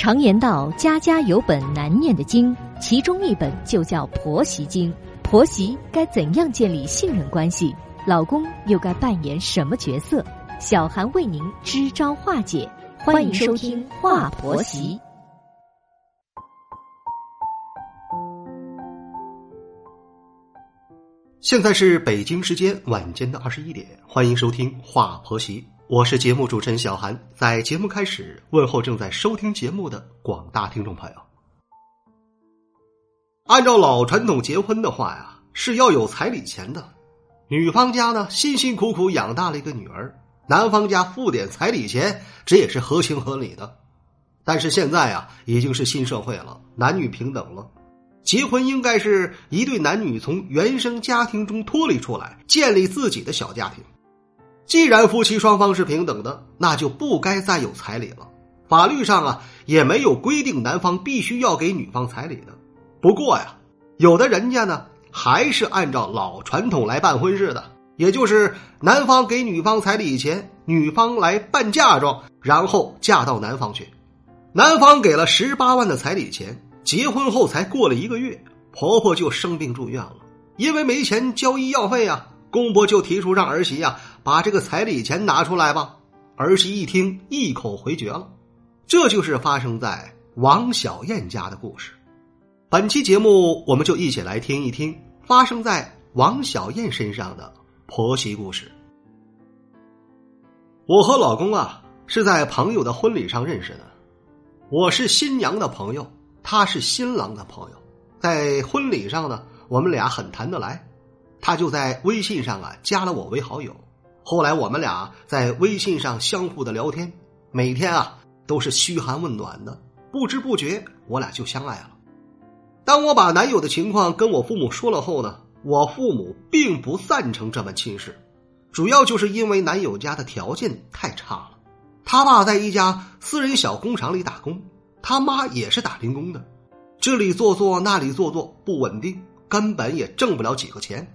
常言道，家家有本难念的经，其中一本就叫婆媳经。婆媳该怎样建立信任关系？老公又该扮演什么角色？小韩为您支招化解。欢迎收听《话婆媳》。现在是北京时间晚间的二十一点，欢迎收听《话婆媳》。我是节目主持人小韩，在节目开始问候正在收听节目的广大听众朋友。按照老传统，结婚的话呀是要有彩礼钱的。女方家呢辛辛苦苦养大了一个女儿，男方家付点彩礼钱，这也是合情合理的。但是现在啊已经是新社会了，男女平等了，结婚应该是一对男女从原生家庭中脱离出来，建立自己的小家庭。既然夫妻双方是平等的，那就不该再有彩礼了。法律上啊，也没有规定男方必须要给女方彩礼的。不过呀，有的人家呢，还是按照老传统来办婚事的，也就是男方给女方彩礼钱，女方来办嫁妆，然后嫁到男方去。男方给了十八万的彩礼钱，结婚后才过了一个月，婆婆就生病住院了，因为没钱交医药费啊。公婆就提出让儿媳呀把这个彩礼钱拿出来吧。儿媳一听，一口回绝了。这就是发生在王小燕家的故事。本期节目，我们就一起来听一听发生在王小燕身上的婆媳故事。我和老公啊是在朋友的婚礼上认识的。我是新娘的朋友，他是新郎的朋友。在婚礼上呢，我们俩很谈得来。他就在微信上啊加了我为好友，后来我们俩在微信上相互的聊天，每天啊都是嘘寒问暖的，不知不觉我俩就相爱了。当我把男友的情况跟我父母说了后呢，我父母并不赞成这门亲事，主要就是因为男友家的条件太差了，他爸在一家私人小工厂里打工，他妈也是打零工的，这里做做那里做做不稳定，根本也挣不了几个钱。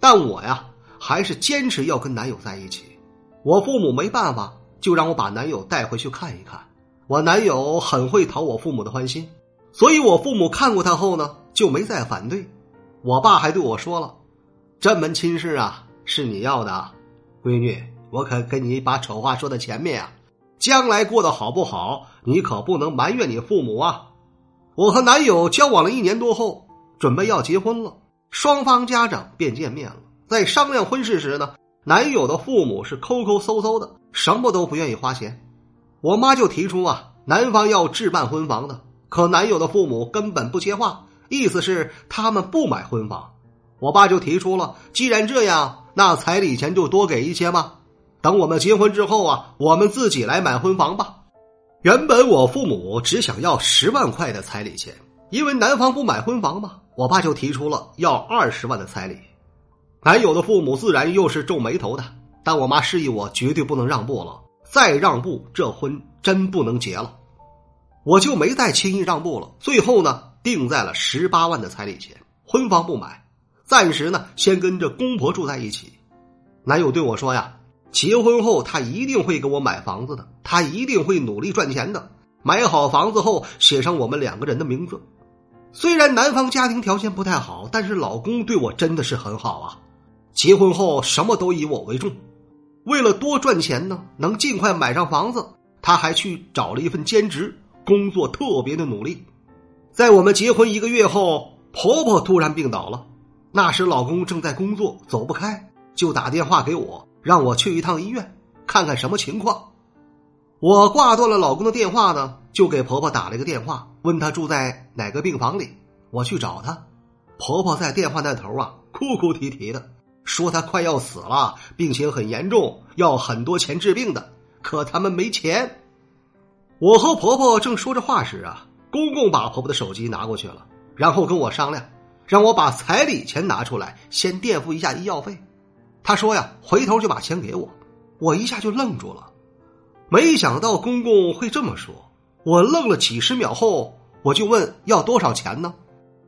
但我呀，还是坚持要跟男友在一起。我父母没办法，就让我把男友带回去看一看。我男友很会讨我父母的欢心，所以我父母看过他后呢，就没再反对。我爸还对我说了：“这门亲事啊，是你要的，闺女，我可跟你把丑话说在前面啊，将来过得好不好，你可不能埋怨你父母啊。”我和男友交往了一年多后，准备要结婚了。双方家长便见面了。在商量婚事时呢，男友的父母是抠抠搜搜的，什么都不愿意花钱。我妈就提出啊，男方要置办婚房的，可男友的父母根本不接话，意思是他们不买婚房。我爸就提出了，既然这样，那彩礼钱就多给一些吧。等我们结婚之后啊，我们自己来买婚房吧。原本我父母只想要十万块的彩礼钱，因为男方不买婚房嘛。我爸就提出了要二十万的彩礼，男友的父母自然又是皱眉头的。但我妈示意我绝对不能让步了，再让步这婚真不能结了。我就没再轻易让步了。最后呢，定在了十八万的彩礼钱，婚房不买，暂时呢先跟着公婆住在一起。男友对我说呀，结婚后他一定会给我买房子的，他一定会努力赚钱的，买好房子后写上我们两个人的名字。虽然男方家庭条件不太好，但是老公对我真的是很好啊。结婚后什么都以我为重，为了多赚钱呢，能尽快买上房子，他还去找了一份兼职，工作特别的努力。在我们结婚一个月后，婆婆突然病倒了，那时老公正在工作，走不开，就打电话给我，让我去一趟医院看看什么情况。我挂断了老公的电话呢，就给婆婆打了一个电话，问她住在哪个病房里，我去找她。婆婆在电话那头啊，哭哭啼啼的，说她快要死了，病情很严重，要很多钱治病的，可他们没钱。我和婆婆正说着话时啊，公公把婆婆的手机拿过去了，然后跟我商量，让我把彩礼钱拿出来，先垫付一下医药费。他说呀，回头就把钱给我。我一下就愣住了。没想到公公会这么说，我愣了几十秒后，我就问要多少钱呢？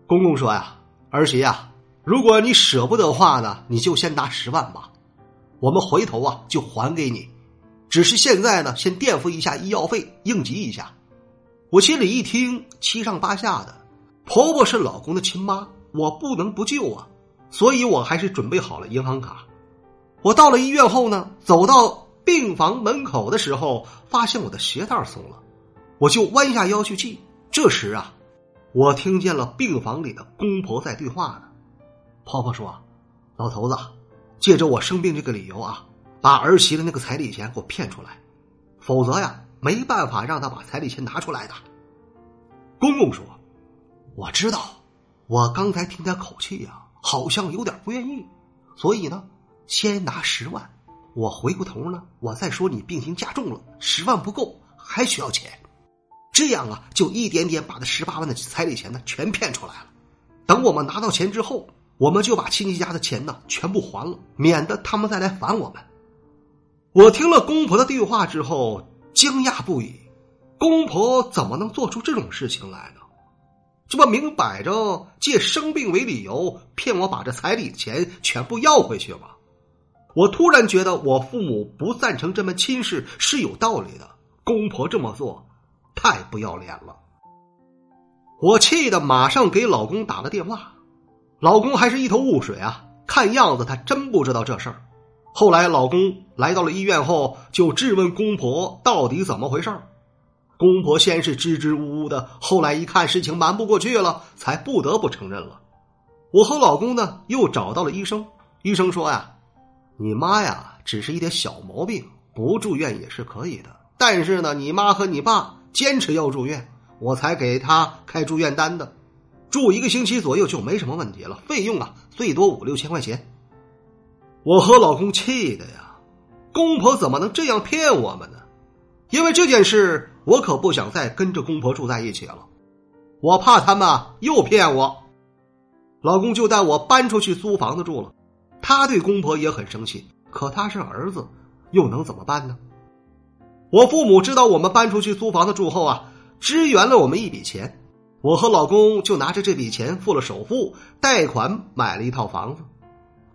公公说呀：“儿媳呀，如果你舍不得花呢，你就先拿十万吧，我们回头啊就还给你。只是现在呢，先垫付一下医药费，应急一下。”我心里一听，七上八下的。婆婆是老公的亲妈，我不能不救啊，所以我还是准备好了银行卡。我到了医院后呢，走到病房门口的时候，发现我的鞋带松了，我就弯下腰去系。这时啊，我听见了病房里的公婆在对话呢。婆婆说：“老头子，借着我生病这个理由啊，把儿媳的那个彩礼钱给我骗出来，否则呀。”没办法让他把彩礼钱拿出来的。公公说：“我知道，我刚才听他口气呀，好像有点不愿意，所以呢，先拿十万。我回过头呢，我再说你病情加重了，十万不够，还需要钱。这样啊，就一点点把这十八万的彩礼钱呢全骗出来了。等我们拿到钱之后，我们就把亲戚家的钱呢全部还了，免得他们再来烦我们。”我听了公婆的对话之后。惊讶不已，公婆怎么能做出这种事情来呢？这不明摆着借生病为理由骗我把这彩礼钱全部要回去吗？我突然觉得我父母不赞成这门亲事是有道理的，公婆这么做太不要脸了。我气得马上给老公打了电话，老公还是一头雾水啊，看样子他真不知道这事儿。后来，老公来到了医院后，就质问公婆到底怎么回事儿公婆先是支支吾吾的，后来一看事情瞒不过去了，才不得不承认了。我和老公呢，又找到了医生。医生说呀：“你妈呀，只是一点小毛病，不住院也是可以的。但是呢，你妈和你爸坚持要住院，我才给他开住院单的。住一个星期左右就没什么问题了，费用啊，最多五六千块钱。”我和老公气的呀，公婆怎么能这样骗我们呢？因为这件事，我可不想再跟着公婆住在一起了，我怕他们又骗我。老公就带我搬出去租房子住了，他对公婆也很生气，可他是儿子，又能怎么办呢？我父母知道我们搬出去租房子住后啊，支援了我们一笔钱，我和老公就拿着这笔钱付了首付，贷款买了一套房子。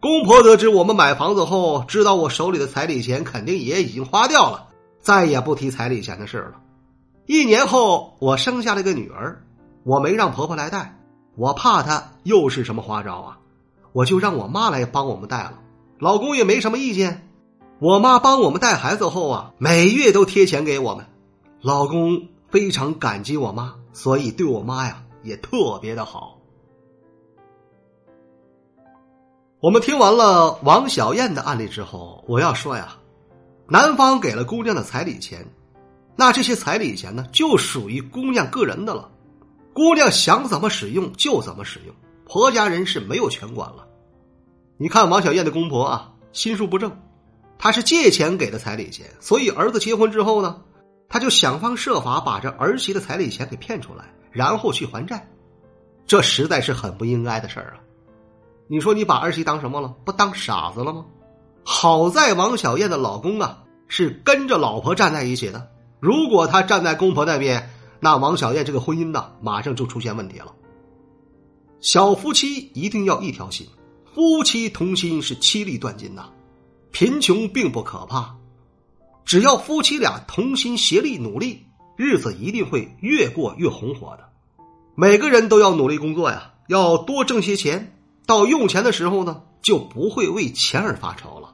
公婆得知我们买房子后，知道我手里的彩礼钱肯定也已经花掉了，再也不提彩礼钱的事了。一年后，我生下了个女儿，我没让婆婆来带，我怕她又是什么花招啊，我就让我妈来帮我们带了。老公也没什么意见，我妈帮我们带孩子后啊，每月都贴钱给我们。老公非常感激我妈，所以对我妈呀也特别的好。我们听完了王小燕的案例之后，我要说呀，男方给了姑娘的彩礼钱，那这些彩礼钱呢，就属于姑娘个人的了，姑娘想怎么使用就怎么使用，婆家人是没有权管了。你看王小燕的公婆啊，心术不正，他是借钱给的彩礼钱，所以儿子结婚之后呢，他就想方设法把这儿媳的彩礼钱给骗出来，然后去还债，这实在是很不应该的事儿啊。你说你把儿媳当什么了？不当傻子了吗？好在王小燕的老公啊是跟着老婆站在一起的。如果他站在公婆那边，那王小燕这个婚姻呢，马上就出现问题了。小夫妻一定要一条心，夫妻同心是妻离断金呐。贫穷并不可怕，只要夫妻俩同心协力努力，日子一定会越过越红火的。每个人都要努力工作呀，要多挣些钱。到用钱的时候呢，就不会为钱而发愁了。